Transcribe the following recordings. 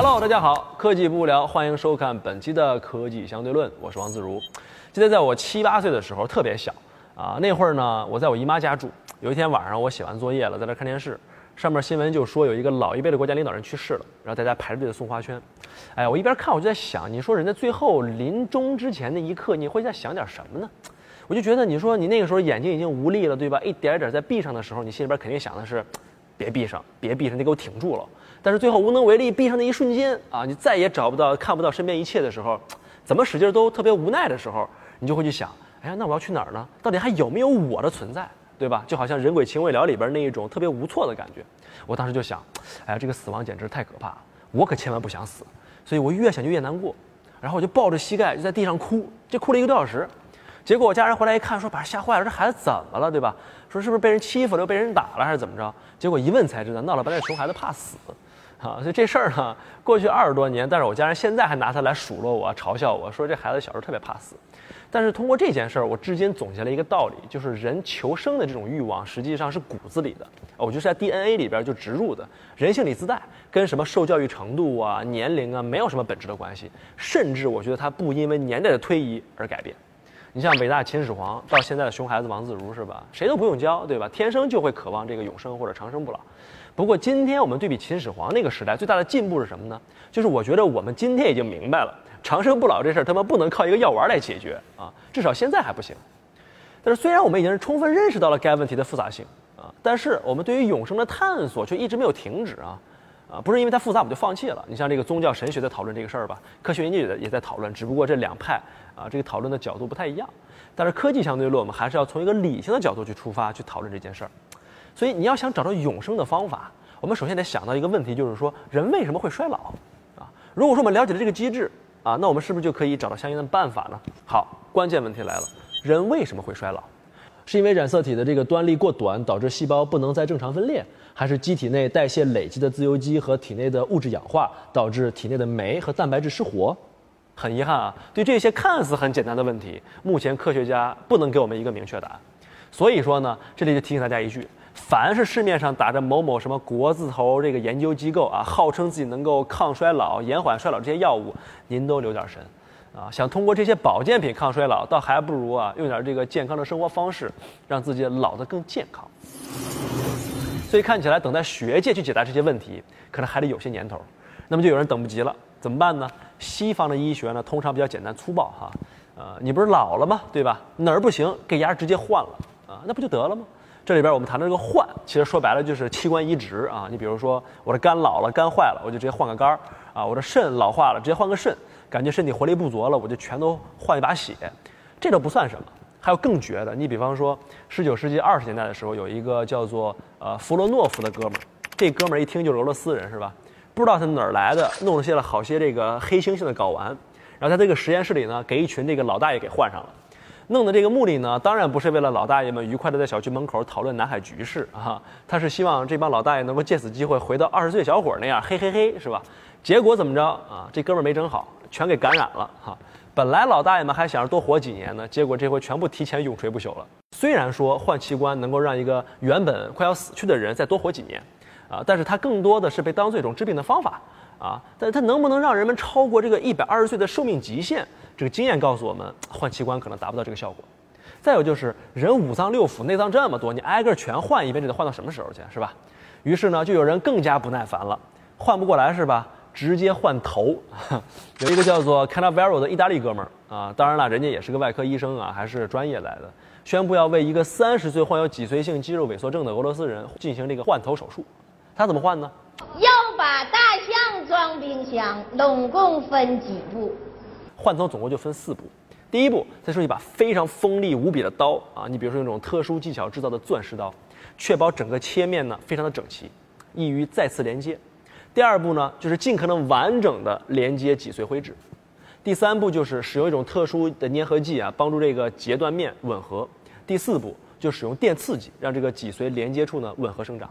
Hello，大家好，科技不无聊，欢迎收看本期的科技相对论，我是王自如。记得在我七八岁的时候，特别小啊，那会儿呢，我在我姨妈家住。有一天晚上，我写完作业了，在那看电视，上面新闻就说有一个老一辈的国家领导人去世了，然后大家排着队的送花圈。哎，我一边看我就在想，你说人在最后临终之前那一刻，你会在想点什么呢？我就觉得，你说你那个时候眼睛已经无力了，对吧？一点点在闭上的时候，你心里边肯定想的是，别闭上，别闭上，你给我挺住了。但是最后无能为力，闭上那一瞬间啊，你再也找不到、看不到身边一切的时候，怎么使劲都特别无奈的时候，你就会去想：哎呀，那我要去哪儿呢？到底还有没有我的存在，对吧？就好像《人鬼情未了》里边那一种特别无措的感觉。我当时就想：哎呀，这个死亡简直太可怕，我可千万不想死。所以我越想就越难过，然后我就抱着膝盖就在地上哭，就哭了一个多小时。结果我家人回来一看，说把人吓坏了，这孩子怎么了，对吧？说是不是被人欺负了，被人打了，还是怎么着？结果一问才知道，闹了半天熊孩子怕死。啊，所以这事儿呢，过去二十多年，但是我家人现在还拿它来数落我、嘲笑我，说这孩子小时候特别怕死。但是通过这件事儿，我至今总结了一个道理，就是人求生的这种欲望实际上是骨子里的，我觉得是在 DNA 里边就植入的，人性里自带，跟什么受教育程度啊、年龄啊没有什么本质的关系，甚至我觉得它不因为年代的推移而改变。你像伟大秦始皇到现在的熊孩子王自如是吧？谁都不用教，对吧？天生就会渴望这个永生或者长生不老。不过今天我们对比秦始皇那个时代，最大的进步是什么呢？就是我觉得我们今天已经明白了，长生不老这事儿他妈不能靠一个药丸来解决啊，至少现在还不行。但是虽然我们已经是充分认识到了该问题的复杂性啊，但是我们对于永生的探索却一直没有停止啊啊，不是因为它复杂我们就放弃了。你像这个宗教神学在讨论这个事儿吧，科学研究也也在讨论，只不过这两派啊这个讨论的角度不太一样。但是科技相对论，我们还是要从一个理性的角度去出发去讨论这件事儿。所以你要想找到永生的方法，我们首先得想到一个问题，就是说人为什么会衰老啊？如果说我们了解了这个机制啊，那我们是不是就可以找到相应的办法呢？好，关键问题来了，人为什么会衰老？是因为染色体的这个端粒过短导致细胞不能再正常分裂，还是机体内代谢累积的自由基和体内的物质氧化导致体内的酶和蛋白质失活？很遗憾啊，对这些看似很简单的问题，目前科学家不能给我们一个明确答案。所以说呢，这里就提醒大家一句。凡是市面上打着某某什么国字头这个研究机构啊，号称自己能够抗衰老、延缓衰老这些药物，您都留点神，啊，想通过这些保健品抗衰老，倒还不如啊用点这个健康的生活方式，让自己老得更健康。所以看起来等待学界去解答这些问题，可能还得有些年头。那么就有人等不及了，怎么办呢？西方的医学呢，通常比较简单粗暴哈，呃，你不是老了吗？对吧？哪儿不行，给牙直接换了啊，那不就得了吗？这里边我们谈的这个换，其实说白了就是器官移植啊。你比如说我的肝老了，肝坏了，我就直接换个肝儿啊。我的肾老化了，直接换个肾。感觉身体活力不足了，我就全都换一把血，这都不算什么。还有更绝的，你比方说十九世纪二十年代的时候，有一个叫做呃弗洛诺夫的哥们儿，这哥们儿一听就是俄罗斯人是吧？不知道他哪儿来的，弄了些了好些这个黑猩猩的睾丸，然后在这个实验室里呢，给一群这个老大爷给换上了。弄的这个目的呢，当然不是为了老大爷们愉快的在小区门口讨论南海局势啊，他是希望这帮老大爷能够借此机会回到二十岁小伙那样，嘿嘿嘿，是吧？结果怎么着啊？这哥们儿没整好，全给感染了哈。本来老大爷们还想着多活几年呢，结果这回全部提前永垂不朽了。虽然说换器官能够让一个原本快要死去的人再多活几年，啊，但是它更多的是被当做一种治病的方法啊。但是它能不能让人们超过这个一百二十岁的寿命极限？这个经验告诉我们，换器官可能达不到这个效果。再有就是人五脏六腑、内脏这么多，你挨个全换一遍，这得换到什么时候去，是吧？于是呢，就有人更加不耐烦了，换不过来是吧？直接换头。有一个叫做 Canavero 的意大利哥们儿啊，当然了，人家也是个外科医生啊，还是专业来的，宣布要为一个三十岁患有脊髓性肌肉萎缩症的俄罗斯人进行这个换头手术。他怎么换呢？要把大象装冰箱，总共分几步？换头总共就分四步，第一步，再说一把非常锋利无比的刀啊，你比如说用这种特殊技巧制造的钻石刀，确保整个切面呢非常的整齐，易于再次连接。第二步呢，就是尽可能完整的连接脊髓灰质。第三步就是使用一种特殊的粘合剂啊，帮助这个截断面吻合。第四步就使用电刺激，让这个脊髓连接处呢吻合生长。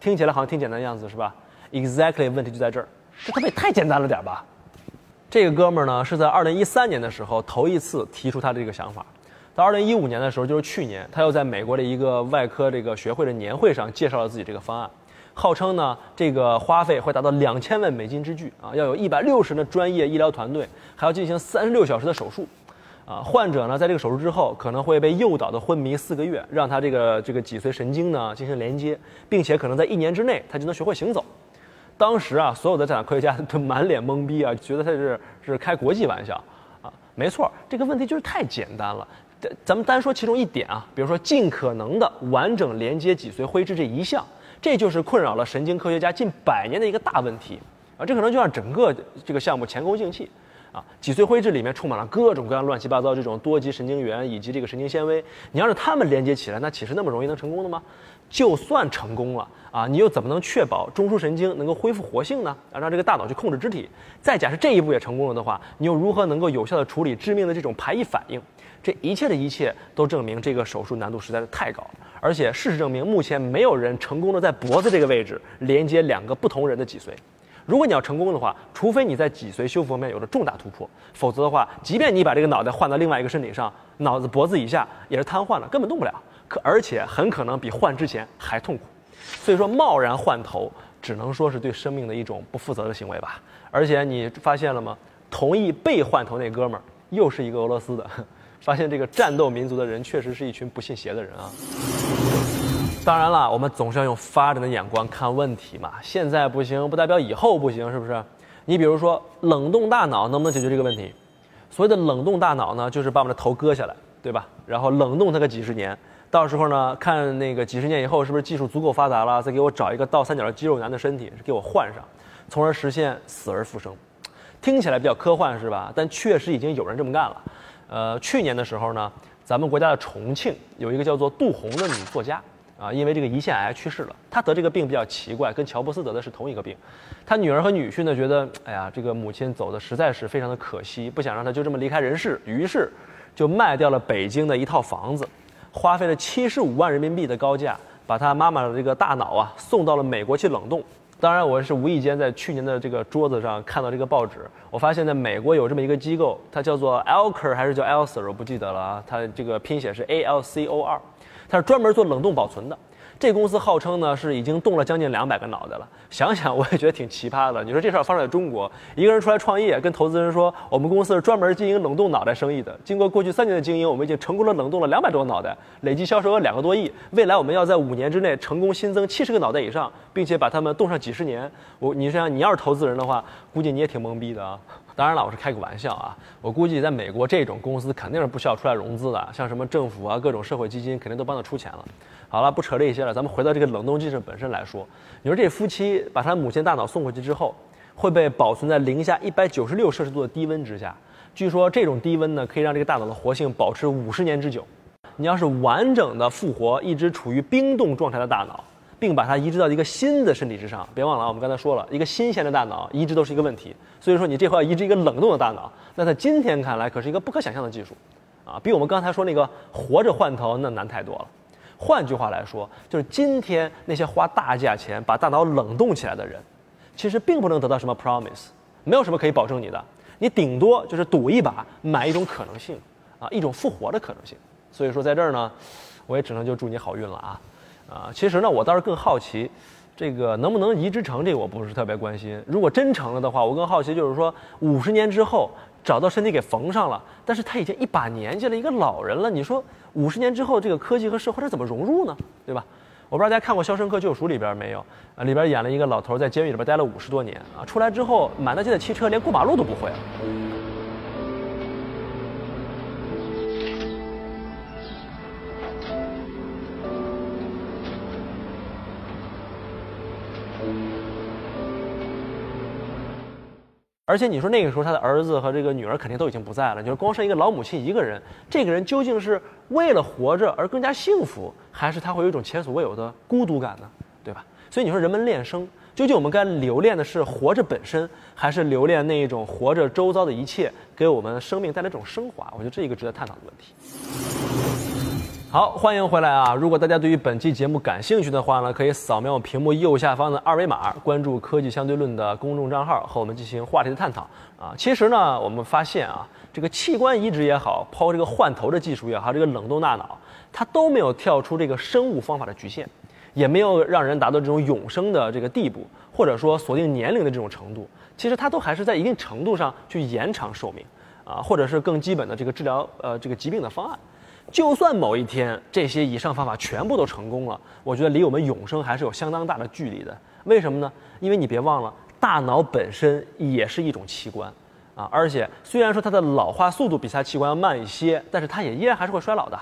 听起来好像挺简单的样子是吧？Exactly，问题就在这儿，这他妈也太简单了点吧？这个哥们儿呢，是在二零一三年的时候头一次提出他的这个想法。到二零一五年的时候，就是去年，他又在美国的一个外科这个学会的年会上介绍了自己这个方案。号称呢这个花费会达到两千万美金之巨啊，要有一百六十人的专业医疗团队，还要进行三十六小时的手术。啊，患者呢，在这个手术之后可能会被诱导的昏迷四个月，让他这个这个脊髓神经呢进行连接，并且可能在一年之内他就能学会行走。当时啊，所有的在场科学家都满脸懵逼啊，觉得他是是开国际玩笑啊。没错，这个问题就是太简单了。咱咱们单说其中一点啊，比如说尽可能的完整连接脊髓灰质这一项，这就是困扰了神经科学家近百年的一个大问题啊。这可能就让整个这个项目前功尽弃。啊，脊髓灰质里面充满了各种各样乱七八糟这种多级神经元以及这个神经纤维，你要是它们连接起来，那岂是那么容易能成功的吗？就算成功了啊，你又怎么能确保中枢神经能够恢复活性呢？啊，让这个大脑去控制肢体。再假设这一步也成功了的话，你又如何能够有效的处理致命的这种排异反应？这一切的一切都证明这个手术难度实在是太高，而且事实证明，目前没有人成功的在脖子这个位置连接两个不同人的脊髓。如果你要成功的话，除非你在脊髓修复方面有了重大突破，否则的话，即便你把这个脑袋换到另外一个身体上，脑子脖子以下也是瘫痪了，根本动不了。可而且很可能比换之前还痛苦。所以说，贸然换头只能说是对生命的一种不负责的行为吧。而且你发现了吗？同意被换头那哥们儿又是一个俄罗斯的，发现这个战斗民族的人确实是一群不信邪的人啊。当然了，我们总是要用发展的眼光看问题嘛。现在不行，不代表以后不行，是不是？你比如说，冷冻大脑能不能解决这个问题？所谓的冷冻大脑呢，就是把我们的头割下来，对吧？然后冷冻它个几十年，到时候呢，看那个几十年以后是不是技术足够发达了，再给我找一个倒三角的肌肉男的身体给我换上，从而实现死而复生。听起来比较科幻是吧？但确实已经有人这么干了。呃，去年的时候呢，咱们国家的重庆有一个叫做杜红的女作家。啊，因为这个胰腺癌去世了。她得这个病比较奇怪，跟乔布斯得的是同一个病。她女儿和女婿呢觉得，哎呀，这个母亲走的实在是非常的可惜，不想让她就这么离开人世，于是就卖掉了北京的一套房子，花费了七十五万人民币的高价，把他妈妈的这个大脑啊送到了美国去冷冻。当然，我是无意间在去年的这个桌子上看到这个报纸，我发现在美国有这么一个机构，它叫做 Alcor 还是叫 Elser 我不记得了啊。它这个拼写是 A L C O R。它是专门做冷冻保存的，这公司号称呢是已经动了将近两百个脑袋了。想想我也觉得挺奇葩的。你说这事儿发生在中国，一个人出来创业，跟投资人说我们公司是专门经营冷冻脑袋生意的。经过过去三年的经营，我们已经成功的冷冻了两百多个脑袋，累计销售额两个多亿。未来我们要在五年之内成功新增七十个脑袋以上，并且把它们冻上几十年。我，你想想，你要是投资人的话，估计你也挺懵逼的啊。当然了，我是开个玩笑啊。我估计在美国这种公司肯定是不需要出来融资的，像什么政府啊、各种社会基金肯定都帮他出钱了。好了，不扯这些了，咱们回到这个冷冻技术本身来说。你说这夫妻把他母亲大脑送回去之后，会被保存在零下一百九十六摄氏度的低温之下。据说这种低温呢，可以让这个大脑的活性保持五十年之久。你要是完整的复活一直处于冰冻状态的大脑。并把它移植到一个新的身体之上，别忘了啊，我们刚才说了一个新鲜的大脑移植都是一个问题，所以说你这回要移植一个冷冻的大脑，那在今天看来可是一个不可想象的技术，啊，比我们刚才说那个活着换头那难太多了。换句话来说，就是今天那些花大价钱把大脑冷冻起来的人，其实并不能得到什么 promise，没有什么可以保证你的，你顶多就是赌一把，买一种可能性，啊，一种复活的可能性。所以说在这儿呢，我也只能就祝你好运了啊。啊，其实呢，我倒是更好奇，这个能不能移植成？这个我不是特别关心。如果真成了的话，我更好奇就是说，五十年之后找到身体给缝上了，但是他已经一把年纪了，一个老人了。你说五十年之后这个科技和社会他怎么融入呢？对吧？我不知道大家看过《肖申克救赎》里边没有？啊，里边演了一个老头在监狱里边待了五十多年啊，出来之后满大街的汽车连过马路都不会了。而且你说那个时候他的儿子和这个女儿肯定都已经不在了，就是光剩一个老母亲一个人，这个人究竟是为了活着而更加幸福，还是他会有一种前所未有的孤独感呢？对吧？所以你说人们恋生，究竟我们该留恋的是活着本身，还是留恋那一种活着周遭的一切给我们生命带来这种升华？我觉得这一个值得探讨的问题。好，欢迎回来啊！如果大家对于本期节目感兴趣的话呢，可以扫描我屏幕右下方的二维码，关注“科技相对论”的公众账号，和我们进行话题的探讨啊。其实呢，我们发现啊，这个器官移植也好，包括这个换头的技术也好，这个冷冻大脑，它都没有跳出这个生物方法的局限。也没有让人达到这种永生的这个地步，或者说锁定年龄的这种程度。其实它都还是在一定程度上去延长寿命，啊，或者是更基本的这个治疗呃这个疾病的方案。就算某一天这些以上方法全部都成功了，我觉得离我们永生还是有相当大的距离的。为什么呢？因为你别忘了，大脑本身也是一种器官，啊，而且虽然说它的老化速度比其他器官要慢一些，但是它也依然还是会衰老的。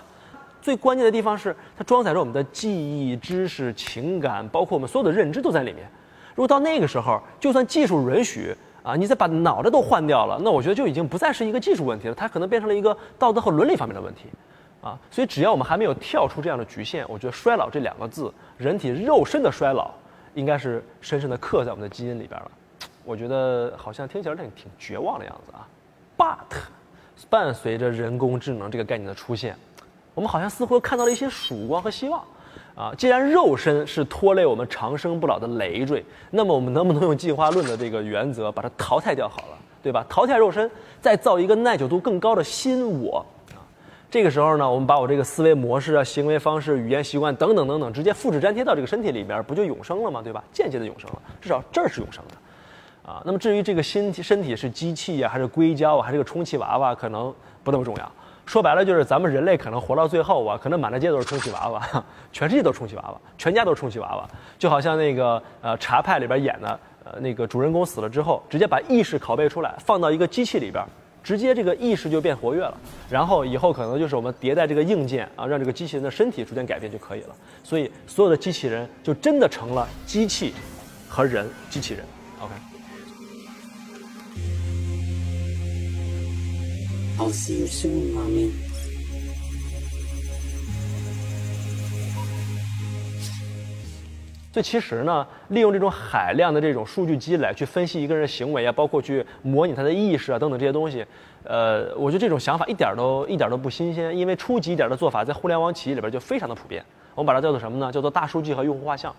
最关键的地方是它装载着我们的记忆、知识、情感，包括我们所有的认知都在里面。如果到那个时候，就算技术允许啊，你再把脑袋都换掉了，那我觉得就已经不再是一个技术问题了，它可能变成了一个道德和伦理方面的问题，啊，所以只要我们还没有跳出这样的局限，我觉得“衰老”这两个字，人体肉身的衰老，应该是深深的刻在我们的基因里边了。我觉得好像听起来挺挺绝望的样子啊。But，伴随着人工智能这个概念的出现，我们好像似乎看到了一些曙光和希望。啊，既然肉身是拖累我们长生不老的累赘，那么我们能不能用进化论的这个原则把它淘汰掉好了，对吧？淘汰肉身，再造一个耐久度更高的新我！这个时候呢，我们把我这个思维模式啊、行为方式、语言习惯等等等等，直接复制粘贴到这个身体里边，不就永生了吗？对吧？间接的永生了，至少这儿是永生的，啊。那么至于这个新身体是机器呀，还是硅胶啊，还是个充气娃娃，可能不那么重要。说白了就是咱们人类可能活到最后啊，可能满大街都是充气娃娃，全世界都是充气娃娃，全家都是充气娃娃，就好像那个呃茶派里边演的呃那个主人公死了之后，直接把意识拷贝出来放到一个机器里边，直接这个意识就变活跃了，然后以后可能就是我们迭代这个硬件啊，让这个机器人的身体逐渐改变就可以了。所以所有的机器人就真的成了机器和人机器人。OK。I'll see you soon, mommy. 所以其实呢，利用这种海量的这种数据积累去分析一个人的行为啊，包括去模拟他的意识啊等等这些东西，呃，我觉得这种想法一点都一点都不新鲜，因为初级一点的做法在互联网企业里边就非常的普遍。我们把它叫做什么呢？叫做大数据和用户画像，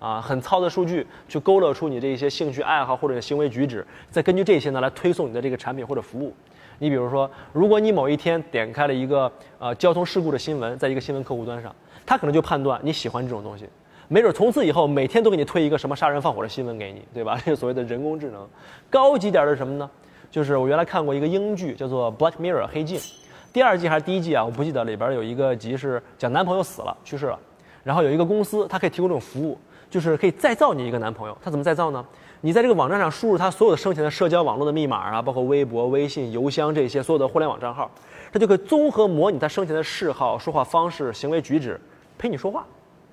啊，很糙的数据去勾勒出你这些兴趣爱好或者行为举止，再根据这些呢来推送你的这个产品或者服务。你比如说，如果你某一天点开了一个呃交通事故的新闻，在一个新闻客户端上，他可能就判断你喜欢这种东西，没准从此以后每天都给你推一个什么杀人放火的新闻给你，对吧？这个所谓的人工智能，高级点的是什么呢？就是我原来看过一个英剧，叫做《Black Mirror》黑镜，第二季还是第一季啊？我不记得里边有一个集是讲男朋友死了去世了，然后有一个公司，它可以提供这种服务，就是可以再造你一个男朋友。它怎么再造呢？你在这个网站上输入他所有的生前的社交网络的密码啊，包括微博、微信、邮箱这些所有的互联网账号，它就可以综合模拟他生前的嗜好、说话方式、行为举止，陪你说话。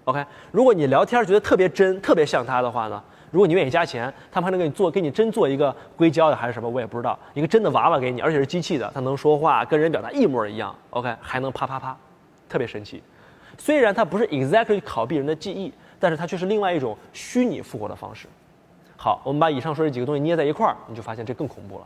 OK，如果你聊天觉得特别真、特别像他的话呢，如果你愿意加钱，他们还能给你做，给你真做一个硅胶的还是什么，我也不知道，一个真的娃娃给你，而且是机器的，它能说话，跟人表达一模一样。OK，还能啪啪啪，特别神奇。虽然它不是 exactly 拷贝人的记忆，但是它却是另外一种虚拟复活的方式。好，我们把以上说这几个东西捏在一块儿，你就发现这更恐怖了。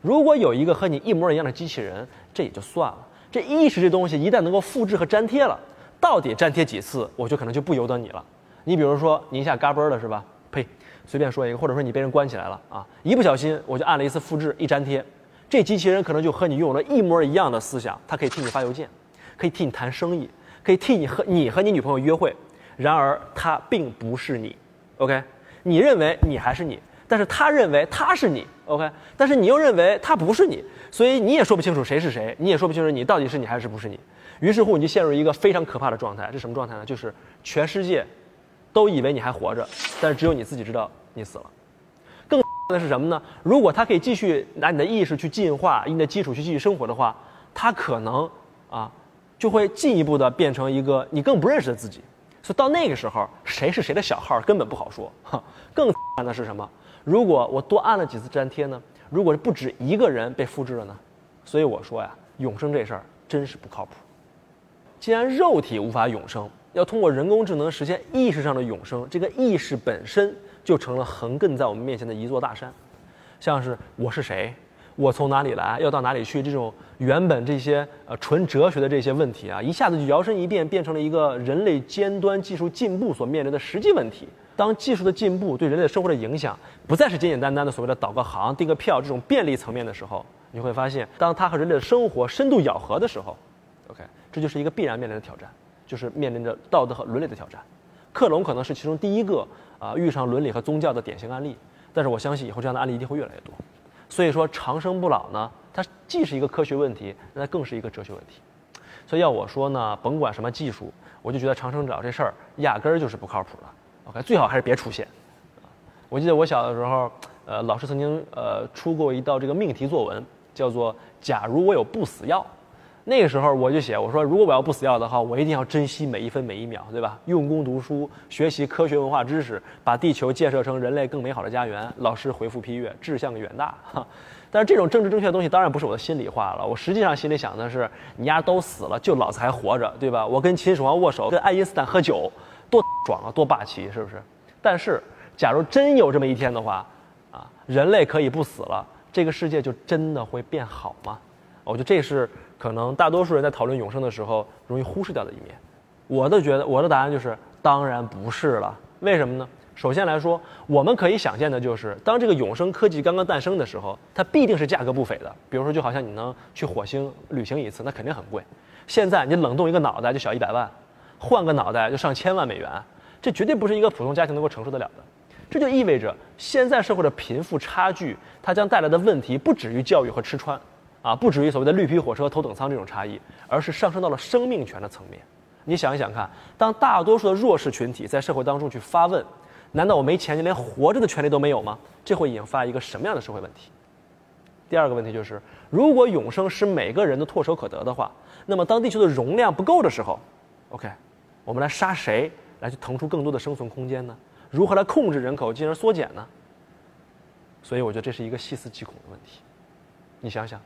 如果有一个和你一模一样的机器人，这也就算了。这意识这东西一旦能够复制和粘贴了，到底粘贴几次，我就可能就不由得你了。你比如说，你一下嘎嘣了是吧？呸，随便说一个，或者说你被人关起来了啊，一不小心我就按了一次复制，一粘贴，这机器人可能就和你拥有了一模一样的思想，它可以替你发邮件，可以替你谈生意，可以替你和你和你女朋友约会。然而，它并不是你，OK？你认为你还是你，但是他认为他是你，OK，但是你又认为他不是你，所以你也说不清楚谁是谁，你也说不清楚你到底是你还是不是你，于是乎你就陷入一个非常可怕的状态，是什么状态呢？就是全世界都以为你还活着，但是只有你自己知道你死了。更的是什么呢？如果他可以继续拿你的意识去进化，以你的基础去继续生活的话，他可能啊就会进一步的变成一个你更不认识的自己。所以到那个时候，谁是谁的小号根本不好说。哈，更惨的是什么？如果我多按了几次粘贴呢？如果是不止一个人被复制了呢？所以我说呀，永生这事儿真是不靠谱。既然肉体无法永生，要通过人工智能实现意识上的永生，这个意识本身就成了横亘在我们面前的一座大山。像是我是谁？我从哪里来，要到哪里去？这种原本这些呃纯哲学的这些问题啊，一下子就摇身一变，变成了一个人类尖端技术进步所面临的实际问题。当技术的进步对人类生活的影响不再是简简单单的所谓的导个航、订个票这种便利层面的时候，你会发现，当它和人类的生活深度咬合的时候，OK，这就是一个必然面临的挑战，就是面临着道德和伦理的挑战。克隆可能是其中第一个啊遇上伦理和宗教的典型案例，但是我相信以后这样的案例一定会越来越多。所以说长生不老呢，它既是一个科学问题，那更是一个哲学问题。所以要我说呢，甭管什么技术，我就觉得长生不老这事儿压根儿就是不靠谱的。OK，最好还是别出现。我记得我小的时候，呃，老师曾经呃出过一道这个命题作文，叫做“假如我有不死药”。那个时候我就写，我说如果我要不死掉的话，我一定要珍惜每一分每一秒，对吧？用功读书，学习科学文化知识，把地球建设成人类更美好的家园。老师回复批阅，志向远大。哈，但是这种政治正确的东西当然不是我的心里话了。我实际上心里想的是，你丫都死了，就老子还活着，对吧？我跟秦始皇握手，跟爱因斯坦喝酒，多爽啊，多霸气，是不是？但是。假如真有这么一天的话，啊，人类可以不死了，这个世界就真的会变好吗？我觉得这是可能大多数人在讨论永生的时候容易忽视掉的一面。我的觉得，我的答案就是当然不是了。为什么呢？首先来说，我们可以想见的就是，当这个永生科技刚刚诞生的时候，它必定是价格不菲的。比如说，就好像你能去火星旅行一次，那肯定很贵。现在你冷冻一个脑袋就小一百万，换个脑袋就上千万美元，这绝对不是一个普通家庭能够承受得了的。这就意味着，现在社会的贫富差距，它将带来的问题不止于教育和吃穿，啊，不止于所谓的绿皮火车、头等舱这种差异，而是上升到了生命权的层面。你想一想看，当大多数的弱势群体在社会当中去发问，难道我没钱就连活着的权利都没有吗？这会引发一个什么样的社会问题？第二个问题就是，如果永生使每个人都唾手可得的话，那么当地球的容量不够的时候，OK，我们来杀谁来去腾出更多的生存空间呢？如何来控制人口进而缩减呢？所以我觉得这是一个细思极恐的问题。你想想，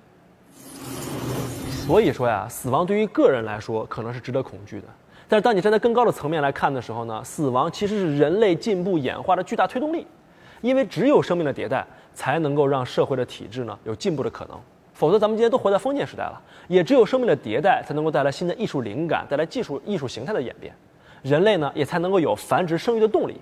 所以说呀，死亡对于个人来说可能是值得恐惧的，但是当你站在更高的层面来看的时候呢，死亡其实是人类进步演化的巨大推动力，因为只有生命的迭代才能够让社会的体制呢有进步的可能，否则咱们今天都活在封建时代了。也只有生命的迭代才能够带来新的艺术灵感，带来技术艺术形态的演变，人类呢也才能够有繁殖生育的动力。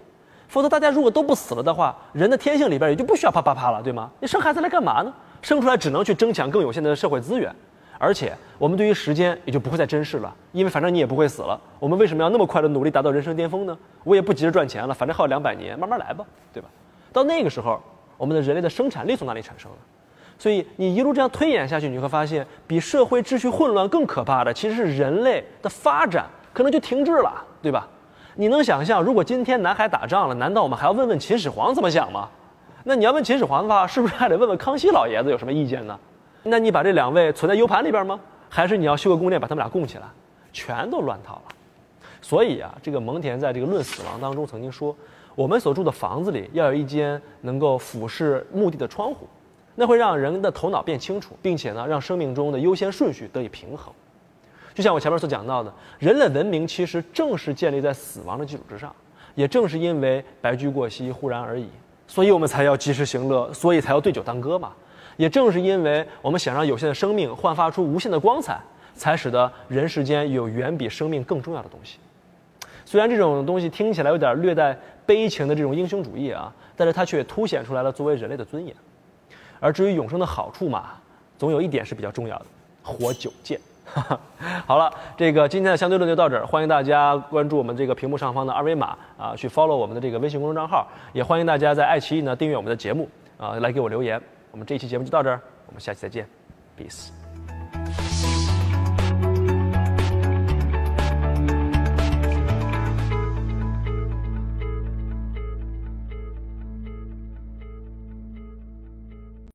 否则，大家如果都不死了的话，人的天性里边也就不需要啪啪啪了，对吗？你生孩子来干嘛呢？生出来只能去争抢更有限的社会资源，而且我们对于时间也就不会再珍视了，因为反正你也不会死了。我们为什么要那么快的努力达到人生巅峰呢？我也不急着赚钱了，反正还有两百年，慢慢来吧，对吧？到那个时候，我们的人类的生产力从哪里产生呢？所以你一路这样推演下去，你会发现，比社会秩序混乱更可怕的，其实是人类的发展可能就停滞了，对吧？你能想象，如果今天南海打仗了，难道我们还要问问秦始皇怎么想吗？那你要问秦始皇的话，是不是还得问问康熙老爷子有什么意见呢？那你把这两位存在 U 盘里边吗？还是你要修个宫殿把他们俩供起来？全都乱套了。所以啊，这个蒙恬在这个《论死亡》当中曾经说，我们所住的房子里要有一间能够俯视墓地的窗户，那会让人的头脑变清楚，并且呢，让生命中的优先顺序得以平衡。就像我前面所讲到的，人类文明其实正是建立在死亡的基础之上，也正是因为白驹过隙，忽然而已，所以我们才要及时行乐，所以才要对酒当歌嘛。也正是因为我们想让有限的生命焕发出无限的光彩，才使得人世间有远比生命更重要的东西。虽然这种东西听起来有点略带悲情的这种英雄主义啊，但是它却凸显出来了作为人类的尊严。而至于永生的好处嘛，总有一点是比较重要的：活久见。好了，这个今天的相对论就到这儿。欢迎大家关注我们这个屏幕上方的二维码啊，去 follow 我们的这个微信公众账号。也欢迎大家在爱奇艺呢订阅我们的节目啊，来给我留言。我们这一期节目就到这儿，我们下期再见，peace。